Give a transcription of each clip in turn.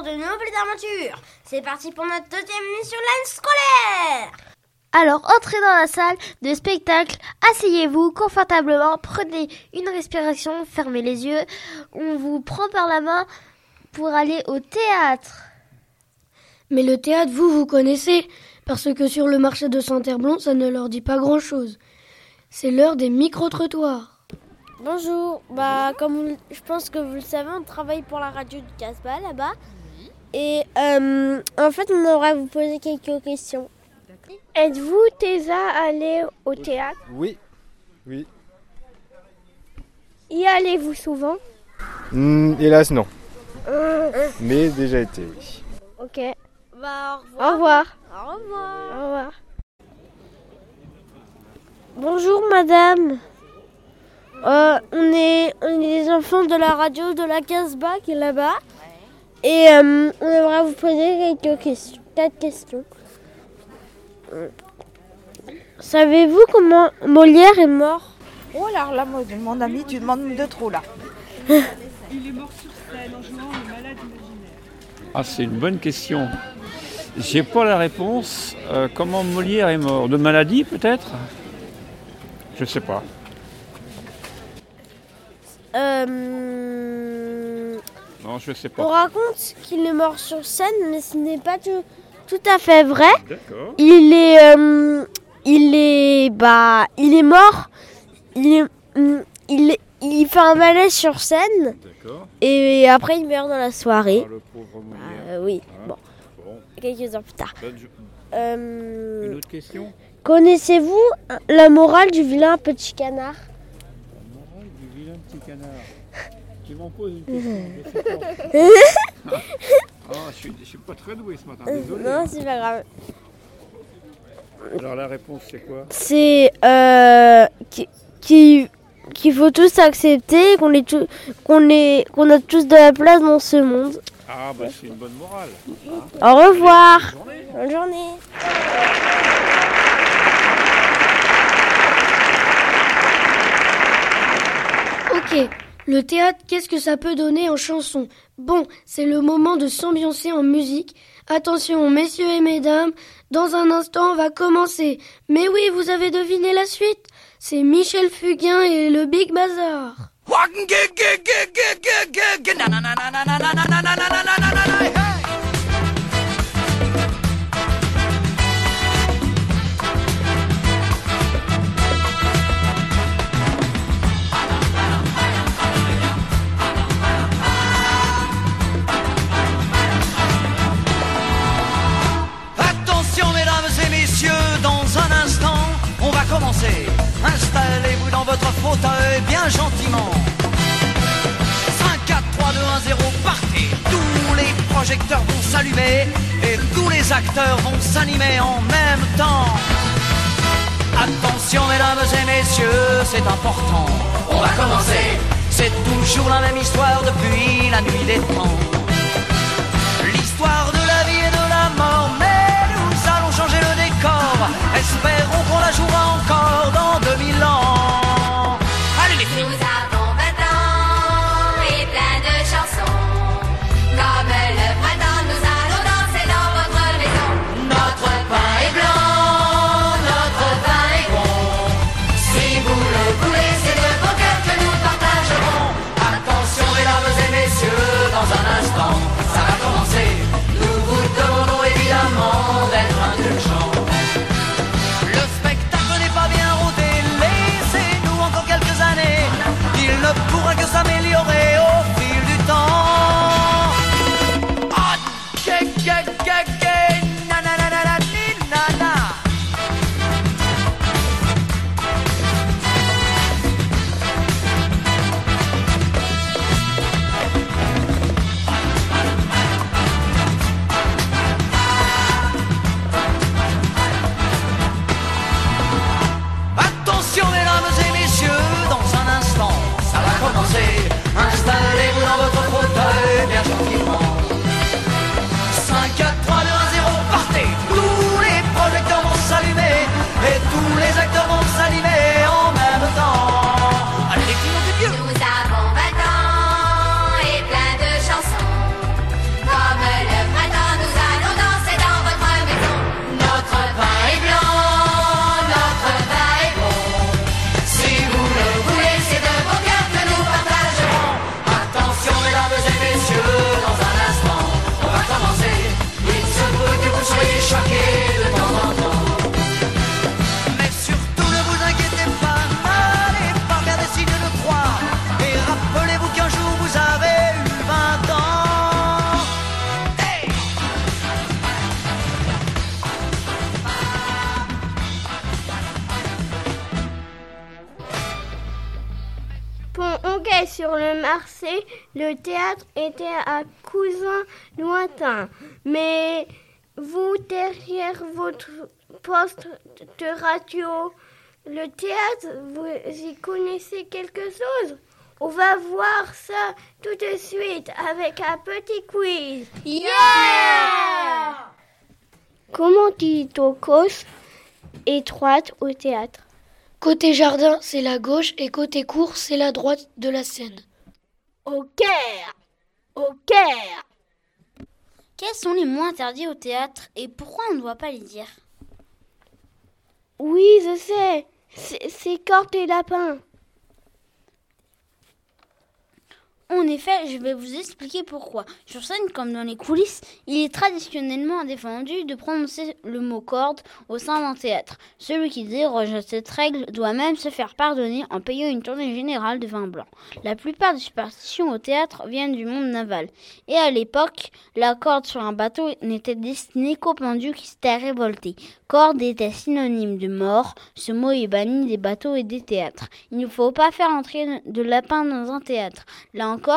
Pour de nouvelles aventures. C'est parti pour notre deuxième émission l'année scolaire. Alors entrez dans la salle de spectacle, asseyez-vous confortablement, prenez une respiration, fermez les yeux, on vous prend par la main pour aller au théâtre. Mais le théâtre, vous, vous connaissez, parce que sur le marché de Saint-Herblon, ça ne leur dit pas grand-chose. C'est l'heure des micro-trottoirs. Bonjour, bah comme vous je pense que vous le savez, on travaille pour la radio du Casbah là-bas. Et euh, en fait, on aimerait vous poser quelques questions. Êtes-vous déjà allé au théâtre? Oui, oui. Y allez-vous souvent? Hmm, hélas, non. Mais déjà été, oui. Ok. Bah, au revoir. Au revoir. Au revoir. Bonjour madame. Euh, on, est, on est des enfants de la radio de la Casbah qui est là-bas. Et euh, on aimerait vous poser quelques questions. Quatre questions. Savez-vous comment Molière est mort? Oh là, moi, mon ami, tu demandes de trop là. Ah, c'est une bonne question. J'ai pas la réponse. Euh, comment Molière est mort De maladie, peut-être? Je sais pas. Euh, Non, je sais On pas. raconte qu'il est mort sur scène, mais ce n'est pas tout, tout à fait vrai. D'accord. Il est, euh, il est, bah, il est mort. Il, est, hum, il, fait un malaise sur scène D'accord. et après il meurt dans la soirée. Ah, le pauvre Molière. Euh, oui, Ah, bon, Bon, quelques heures plus tard. bonne Euh, Une autre question? Connaissez-vous la morale du vilain petit canard? Morale du vilain petit canard. Tu m'en poses une question. je pas. Ah, je suis, je suis pas très doué ce matin, désolé. Non, c'est pas grave. Alors la réponse c'est quoi? C'est euh, qui- qui- qu'il faut tous accepter, qu'on est tous- qu'on est, qu'on a tous de la place dans ce monde. Ah, bah c'est une bonne morale. Au revoir. Bonne journée. Bonne journée. Ok, le théâtre, qu'est-ce que ça peut donner en chanson? Bon, c'est le moment de s'ambiancer en musique. Attention, messieurs et mesdames, dans un instant, on va commencer. Mais oui, vous avez deviné la suite C'est Michel Fugain et le Big Bazar. Bien gentiment. 5, 4, 3, 2, 1, 0, partez. Tous les projecteurs vont s'allumer et tous les acteurs vont s'animer en même temps. Attention mesdames et messieurs, c'est important. On va commencer. C'est toujours la même histoire depuis la nuit des temps. L'histoire de le théâtre était un cousin lointain. Mais vous, derrière votre poste de radio, le théâtre, vous y connaissez quelque chose? On va voir ça tout de suite avec un petit quiz. Yeah Comment dit-on cause étroite au théâtre? Côté jardin, c'est la gauche et côté cour, c'est la droite de la scène. Au Caire Au Caire Quels sont les mots interdits au théâtre et pourquoi on ne doit pas les dire? Oui, je sais. C'est- corte et lapin. En effet, je vais vous expliquer pourquoi. Sur scène, comme dans les coulisses, il est traditionnellement défendu de prononcer le mot corde au sein d'un théâtre. Celui qui déroge à cette règle doit même se faire pardonner en payant une tournée générale de vin blanc. La plupart des superstitions au théâtre viennent du monde naval. Et à l'époque, la corde sur un bateau n'était destinée qu'aux pendus qui s'étaient révoltés. Corde était synonyme de mort. Ce mot est banni des bateaux et des théâtres. Il ne faut pas faire entrer de lapin dans un théâtre.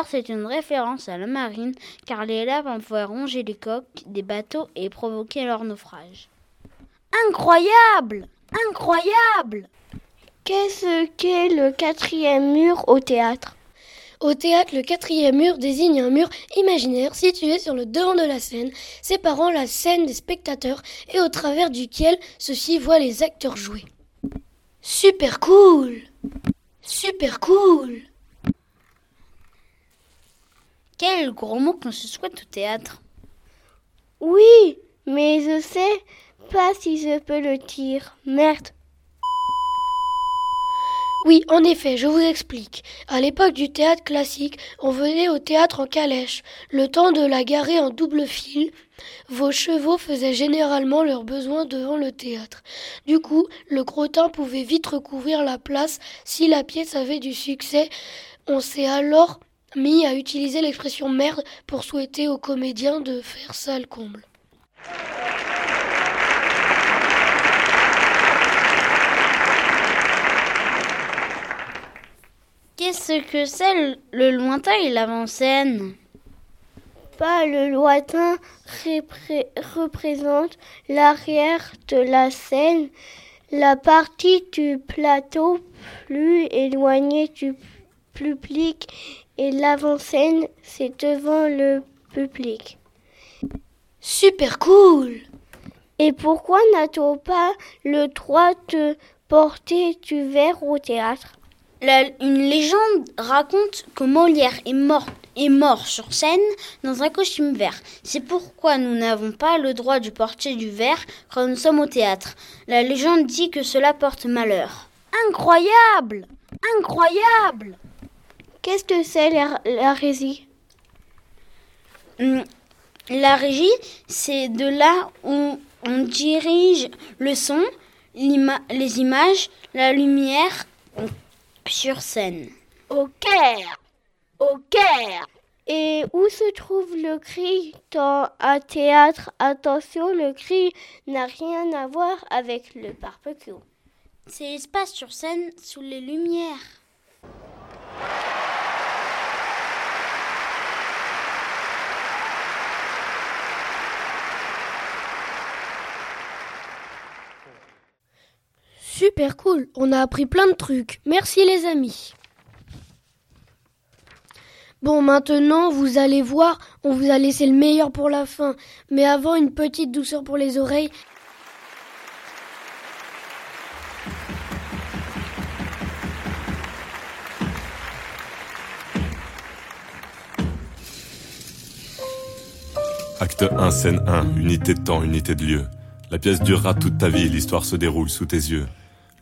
C'est une référence à la marine, car les lapins pouvaient ronger les coques des bateaux et provoquer leur naufrage. Incroyable! Incroyable! Qu'est-ce qu'est le quatrième mur au théâtre? Au théâtre, le quatrième mur désigne un mur imaginaire situé sur le devant de la scène, séparant la scène des spectateurs et au travers duquel ceux-ci voient les acteurs jouer. Super cool! Super cool Quel gros mot qu'on se souhaite au théâtre Oui, mais je sais pas si je peux le dire. Merde. Oui, en effet, je vous explique. À l'époque du théâtre classique, on venait au théâtre en calèche. Le temps de la garer en double fil, vos chevaux faisaient généralement leurs besoins devant le théâtre. Du coup, le crottin pouvait vite recouvrir la place si la pièce avait du succès. On s'est alors mis à utiliser l'expression merde pour souhaiter aux comédiens de faire sale comble. Qu'est-ce que c'est le- lointain et l'avant-scène? Pas le lointain repré- représente l'arrière de la scène, la partie du plateau plus éloignée du public et l'avant-scène c'est devant le public. Super cool Et pourquoi n'a-t-on pas le droit de porter du verre au théâtre? La- Une légende raconte que Molière est mort, est mort sur scène dans un costume vert. C'est pourquoi nous n'avons pas le droit de porter du verre quand nous sommes au théâtre. La légende dit que cela porte malheur. Incroyable Incroyable Qu'est-ce que c'est la, la résie Hum, La régie, c'est de là où on dirige le son, les images, la lumière sur scène. Au Caire Au Caire Et où se trouve le cri? Dans un théâtre Attention, le cri n'a rien à voir avec le barbecue. C'est l'espace sur scène sous les lumières. Super cool, on a appris plein de trucs. Merci les amis. Bon, maintenant, vous allez voir, on vous a laissé le meilleur pour la fin. Mais avant, une petite douceur pour les oreilles. Acte 1, scène 1, unité de temps, unité de lieu. La pièce durera toute ta vie, l'histoire se déroule sous tes yeux.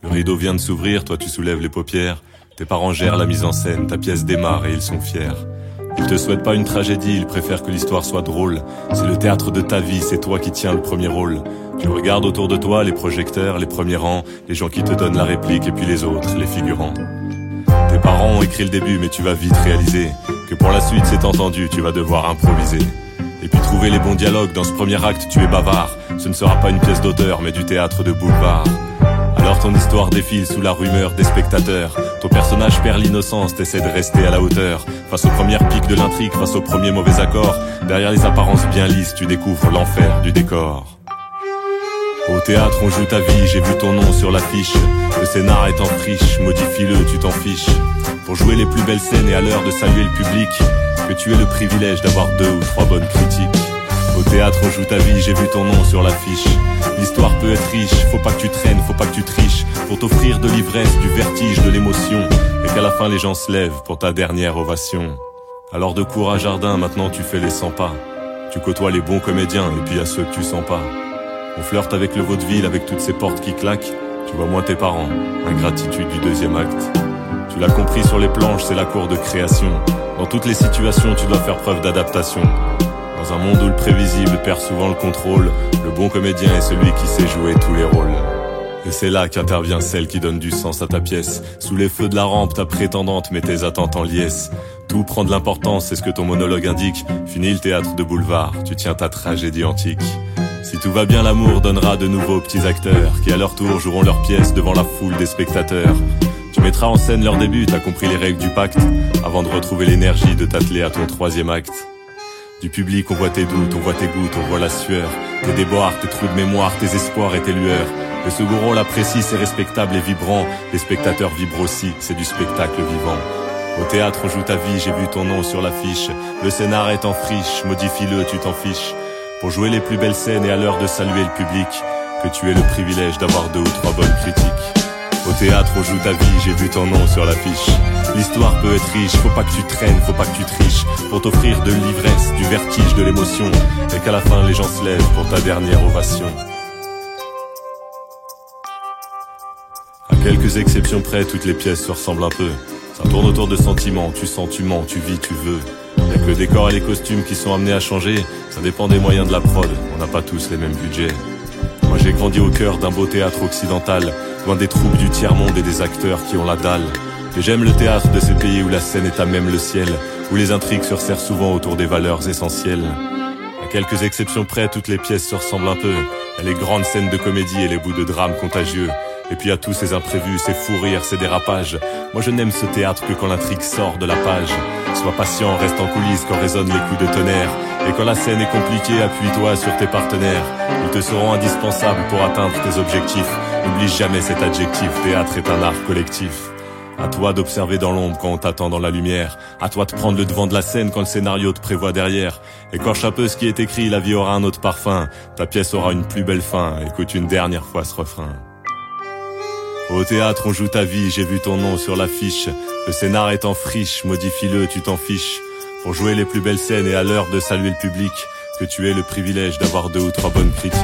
Le rideau vient de s'ouvrir, toi tu soulèves les paupières. Tes parents gèrent la mise en scène, ta pièce démarre et ils sont fiers. Ils te souhaitent pas une tragédie, ils préfèrent que l'histoire soit drôle. C'est le théâtre de ta vie, c'est toi qui tiens le premier rôle. Tu regardes autour de toi les projecteurs, les premiers rangs, les gens qui te donnent la réplique et puis les autres, les figurants. Tes parents ont écrit le début, mais tu vas vite réaliser que pour la suite, c'est entendu, tu vas devoir improviser. Et puis trouver les bons dialogues dans ce premier acte, tu es bavard. Ce ne sera pas une pièce d'auteur, mais du théâtre de boulevard. Alors ton histoire défile sous la rumeur des spectateurs. Ton personnage perd l'innocence, t'essaies de rester à la hauteur. Face aux premières piques de l'intrigue, face aux premiers mauvais accords. Derrière les apparences bien lisses, tu découvres l'enfer du décor. Au théâtre, on joue ta vie, j'ai vu ton nom sur l'affiche. Le scénar est en friche, modifie-le, tu t'en fiches. Pour jouer les plus belles scènes et à l'heure de saluer le public, que tu aies le privilège d'avoir deux ou trois bonnes critiques. Au théâtre, on joue ta vie, j'ai vu ton nom sur l'affiche. L'histoire peut être riche, faut pas que tu traînes, faut pas que tu triches. Pour t'offrir de l'ivresse, du vertige, de l'émotion. Et qu'à la fin les gens se lèvent pour ta dernière ovation. Alors de cours à jardin, maintenant tu fais les 100 pas. Tu côtoies les bons comédiens et puis à ceux que tu sens pas. On flirte avec le vaudeville, avec toutes ces portes qui claquent. Tu vois moins tes parents, ingratitude du deuxième acte. Tu l'as compris sur les planches, c'est la cour de création. Dans toutes les situations, tu dois faire preuve d'adaptation. Dans un monde où le prévisible perd souvent le contrôle, le bon comédien est celui qui sait jouer tous les rôles. Et c'est là qu'intervient celle qui donne du sens à ta pièce. Sous les feux de la rampe, ta prétendante met tes attentes en liesse. Tout prend de l'importance, c'est ce que ton monologue indique. Fini le théâtre de boulevard, tu tiens ta tragédie antique. Si tout va bien, l'amour donnera de nouveaux petits acteurs qui à leur tour joueront leur pièce devant la foule des spectateurs. Tu mettras en scène leur début, t'as compris les règles du pacte, avant de retrouver l'énergie de t'atteler à ton troisième acte. Du public, on voit tes doutes, on voit tes gouttes, on voit la sueur, tes déboires, tes trous de mémoire, tes espoirs et tes lueurs. Le second rôle apprécie, c'est respectable et vibrant. Les spectateurs vibrent aussi, c'est du spectacle vivant. Au théâtre, on joue ta vie, j'ai vu ton nom sur l'affiche. Le scénar est en friche, modifie-le, tu t'en fiches. Pour jouer les plus belles scènes et à l'heure de saluer le public, que tu aies le privilège d'avoir deux ou trois bonnes critiques. Au théâtre, on joue ta vie, j'ai vu ton nom sur l'affiche. L'histoire peut être riche, faut pas que tu traînes, faut pas que tu triches. Pour t'offrir de l'ivresse, du vertige, de l'émotion. Et qu'à la fin, les gens se lèvent pour ta dernière ovation. À quelques exceptions près, toutes les pièces se ressemblent un peu. Ça tourne autour de sentiments, tu sens, tu mens, tu vis, tu veux. Y'a que le décor et les costumes qui sont amenés à changer, ça dépend des moyens de la prod, on n'a pas tous les mêmes budgets. Moi j'ai grandi au cœur d'un beau théâtre occidental, loin des troupes du tiers-monde et des acteurs qui ont la dalle. Et j'aime le théâtre de ces pays où la scène est à même le ciel, où les intrigues se resserrent souvent autour des valeurs essentielles. À quelques exceptions près, toutes les pièces se ressemblent un peu. Y'a les grandes scènes de comédie et les bouts de drame contagieux. Et puis à tous ces imprévus, ces fous rires, ces dérapages. Moi je n'aime ce théâtre que quand l'intrigue sort de la page. Sois patient, reste en coulisses quand résonnent les coups de tonnerre. Et quand la scène est compliquée, appuie-toi sur tes partenaires. Ils te seront indispensables pour atteindre tes objectifs. N'oublie jamais cet adjectif, théâtre est un art collectif. À toi d'observer dans l'ombre quand on t'attend dans la lumière. À toi de prendre le devant de la scène quand le scénario te prévoit derrière. Écorche un peu ce qui est écrit, la vie aura un autre parfum. Ta pièce aura une plus belle fin. Écoute une dernière fois ce refrain. Au théâtre, on joue ta vie, j'ai vu ton nom sur l'affiche. Le scénar est en friche, modifie-le, tu t'en fiches. Pour jouer les plus belles scènes et à l'heure de saluer le public, que tu aies le privilège d'avoir deux ou trois bonnes critiques.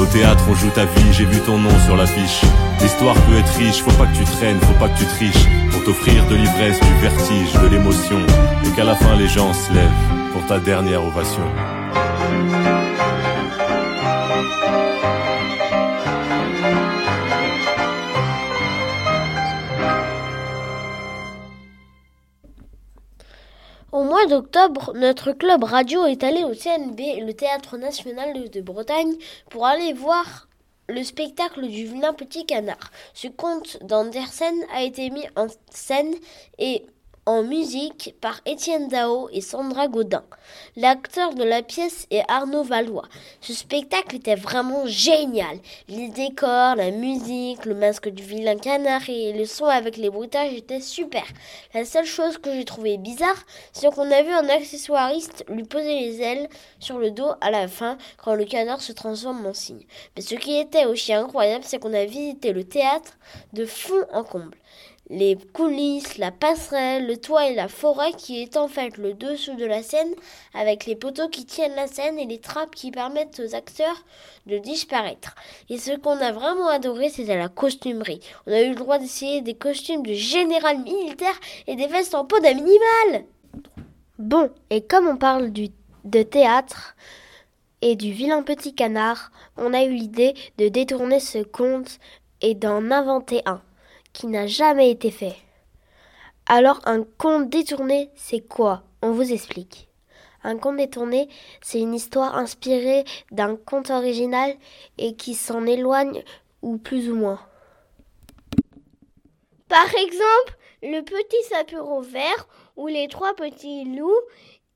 Au théâtre, on joue ta vie, j'ai vu ton nom sur l'affiche. L'histoire peut être riche, faut pas que tu traînes, faut pas que tu triches. Pour t'offrir de l'ivresse, du vertige, de l'émotion. Et qu'à la fin les gens se lèvent pour ta dernière ovation. D'octobre, notre club radio est allé au CNB, le Théâtre National de Bretagne, pour aller voir le spectacle du vilain petit canard. Ce conte d'Andersen a été mis en scène et en musique par Étienne Dao et Sandra Godin. L'acteur de la pièce est Arnaud Valois. Ce spectacle était vraiment génial. Les décors, la musique, le masque du vilain canard et le son avec les bruitages étaient super. La seule chose que j'ai trouvé bizarre, c'est qu'on a vu un accessoiriste lui poser les ailes sur le dos à la fin quand le canard se transforme en cygne. Mais ce qui était aussi incroyable, c'est qu'on a visité le théâtre de fond en comble les coulisses, la passerelle, le toit et la forêt qui est en fait le dessous de la scène avec les poteaux qui tiennent la scène et les trappes qui permettent aux acteurs de disparaître. Et ce qu'on a vraiment adoré, c'était la costumerie. On a eu le droit d'essayer des costumes de général militaire et des vestes en peau d'animal. Bon, et comme on parle de théâtre et du vilain petit canard, on a eu l'idée de détourner ce conte et d'en inventer un qui n'a jamais été fait. Alors un conte détourné, c'est quoi? On vous explique. Un conte détourné, c'est une histoire inspirée d'un conte original et qui s'en éloigne ou plus ou moins. Par exemple, le petit sapuro vert ou les trois petits loups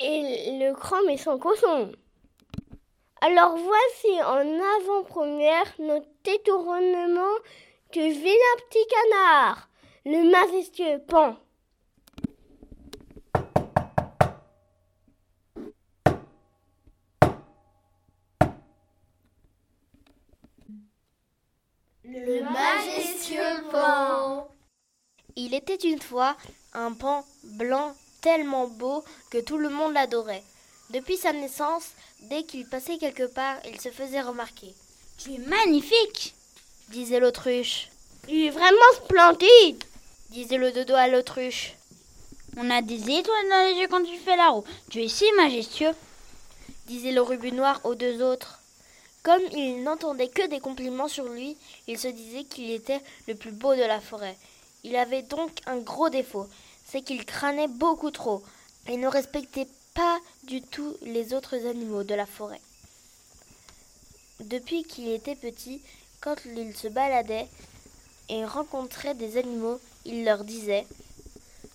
et le grand méchant cochon. Alors voici en avant-première notre détournement du vilain petit canard, le majestueux pan. Le majestueux pan. Il était une fois un pan blanc tellement beau que tout le monde l'adorait. Depuis sa naissance, dès qu'il passait quelque part, il se faisait remarquer. Tu es magnifique disait l'autruche. Il est vraiment splendide disait le dodo à l'autruche. On a des étoiles dans les yeux quand tu fais la roue. Tu es si majestueux disait le rubu noir aux deux autres. Comme il n'entendait que des compliments sur lui, il se disait qu'il était le plus beau de la forêt. Il avait donc un gros défaut, c'est qu'il crânait beaucoup trop et ne respectait pas du tout les autres animaux de la forêt. Depuis qu'il était petit, quand il se baladait et rencontrait des animaux, il leur disait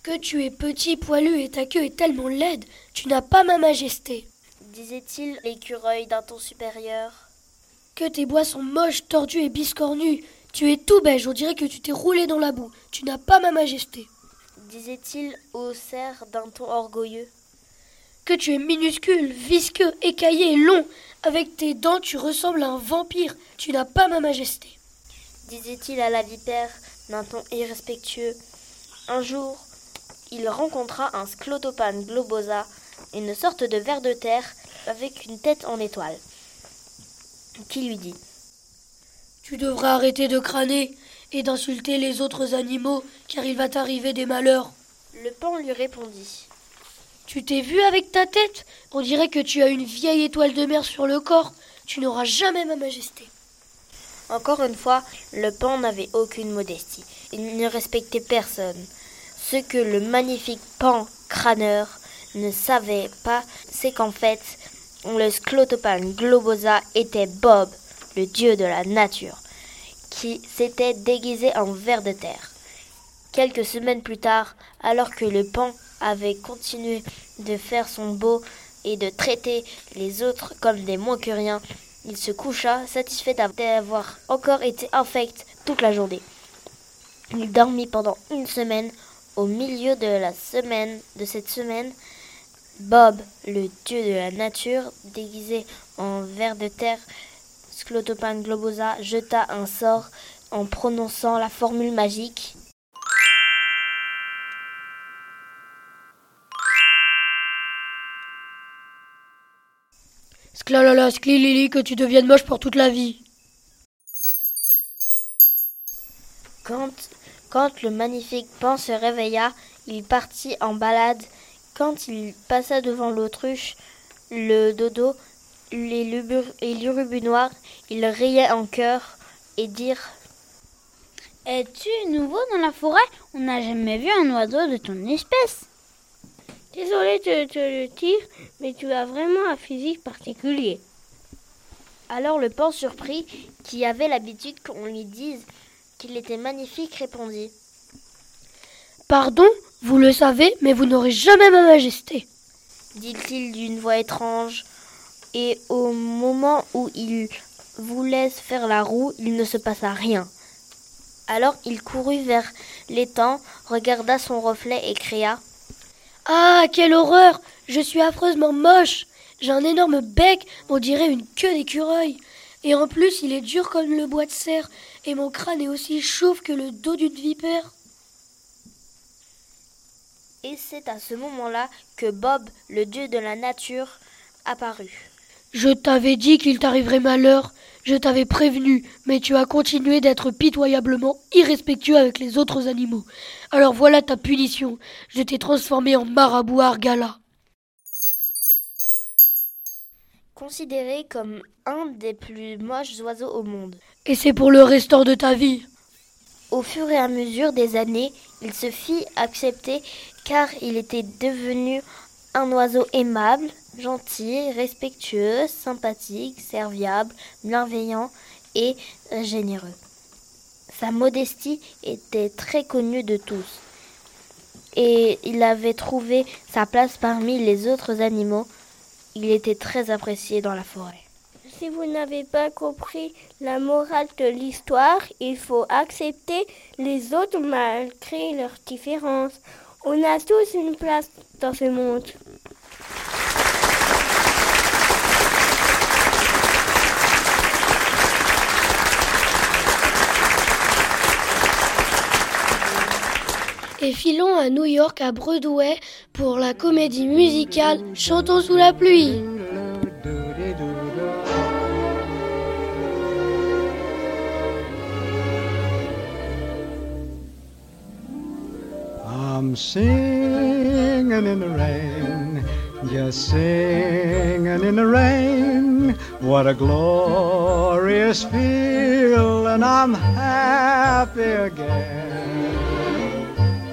Que tu es petit, poilu et ta queue est tellement laide, tu n'as pas ma majesté, disait-il l'écureuil d'un ton supérieur. Que tes bois sont moches, tordus et biscornus, tu es tout beige, on dirait que tu t'es roulé dans la boue, tu n'as pas ma majesté, disait-il au cerf d'un ton orgueilleux. Que tu es minuscule, visqueux, écaillé et long, avec tes dents tu ressembles à un vampire, tu n'as pas ma majesté, disait-il à la vipère d'un ton irrespectueux. Un jour, il rencontra un sclotopane globosa, une sorte de ver de terre avec une tête en étoile, qui lui dit Tu devrais arrêter de crâner et d'insulter les autres animaux, car il va t'arriver des malheurs. Le pan lui répondit Tu t'es vu avec ta tête? On dirait que tu as une vieille étoile de mer sur le corps. Tu n'auras jamais ma majesté. Encore une fois, le pan n'avait aucune modestie. Il ne respectait personne. Ce que le magnifique pan crâneur ne savait pas, c'est qu'en fait, le sclotopane globosa était Bob, le dieu de la nature, qui s'était déguisé en ver de terre. Quelques semaines plus tard, alors que le pan avait continué de faire son beau et de traiter les autres comme des moins que rien, il se coucha, satisfait d'avoir encore été infect toute la journée. Il dormit pendant une semaine. Au milieu de la semaine, de cette semaine, Bob, le dieu de la nature, déguisé en ver de terre, Sclotopane globosa, jeta un sort en prononçant la formule magique. Sclalala, sclilili, que tu deviennes moche pour toute la vie. Quand, quand le magnifique pan se réveilla, il partit en balade. Quand il passa devant l'autruche, le dodo, et l'urubu noir, il riait en chœur et dirent Es-tu nouveau dans la forêt? On n'a jamais vu un oiseau de ton espèce. Désolé de te le dire, mais tu as vraiment un physique particulier. Alors le pan surpris, qui avait l'habitude qu'on lui dise qu'il était magnifique, répondit Pardon, vous le savez, mais vous n'aurez jamais ma majesté, dit-il d'une voix étrange. Et au moment où il voulait faire la roue, il ne se passa rien. Alors il courut vers l'étang, regarda son reflet et cria Ah, quelle horreur Je suis affreusement moche J'ai un énorme bec, on dirait une queue d'écureuil. Et en plus, il est dur comme le bois de serre, et mon crâne est aussi chauve que le dos d'une vipère. Et c'est à ce moment-là que Bob, le dieu de la nature, apparut. Je t'avais dit qu'il t'arriverait malheur, je t'avais prévenu, mais tu as continué d'être pitoyablement irrespectueux avec les autres animaux. Alors voilà ta punition, je t'ai transformé en marabout argala. Considéré comme un des plus moches oiseaux au monde. Et c'est pour le restant de ta vie. Au fur et à mesure des années, il se fit accepter car il était devenu un oiseau aimable, gentil, respectueux, sympathique, serviable, bienveillant et généreux. Sa modestie était très connue de tous. Et il avait trouvé sa place parmi les autres animaux. Il était très apprécié dans la forêt. Si vous n'avez pas compris la morale de l'histoire, il faut accepter les autres malgré leurs différences. On a tous une place dans ce monde. Et filons à New York, à Broadway, pour la comédie musicale Chantons sous la pluie. I'm singing in the rain, just singing in the rain. What a glorious feel, and I'm happy again.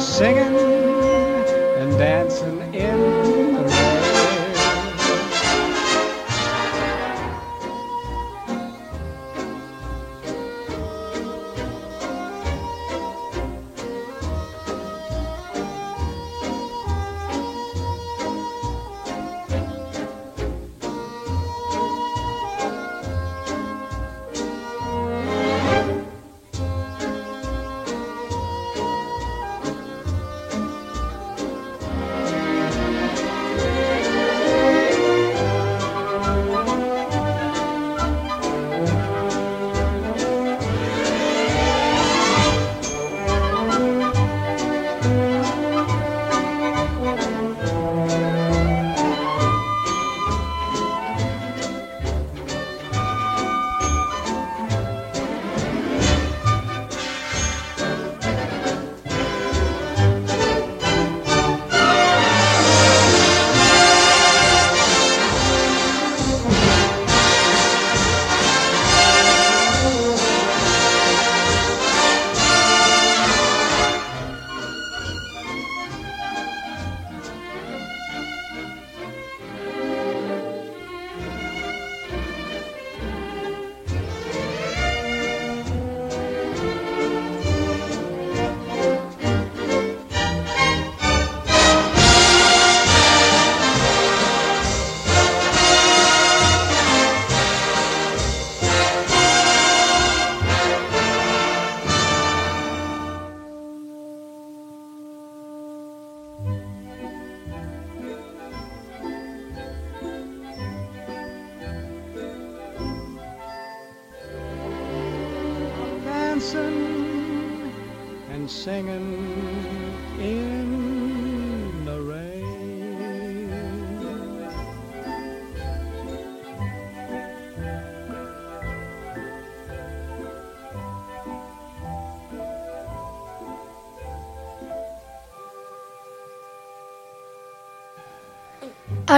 Singing and dancing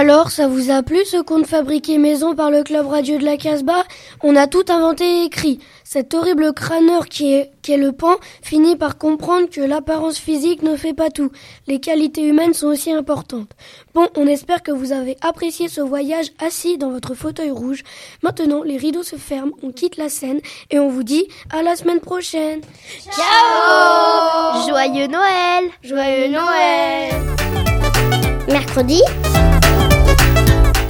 Alors, ça vous a plu ce conte fabriqué maison par le club radio de la Casbah? On a tout inventé et écrit. Cet horrible crâneur qui est, qui est le pan finit par comprendre que l'apparence physique ne fait pas tout. Les qualités humaines sont aussi importantes. Bon, on espère que vous avez apprécié ce voyage assis dans votre fauteuil rouge. Maintenant, les rideaux se ferment, on quitte la scène et on vous dit à la semaine prochaine. Ciao Joyeux Noël Joyeux Noël Mercredi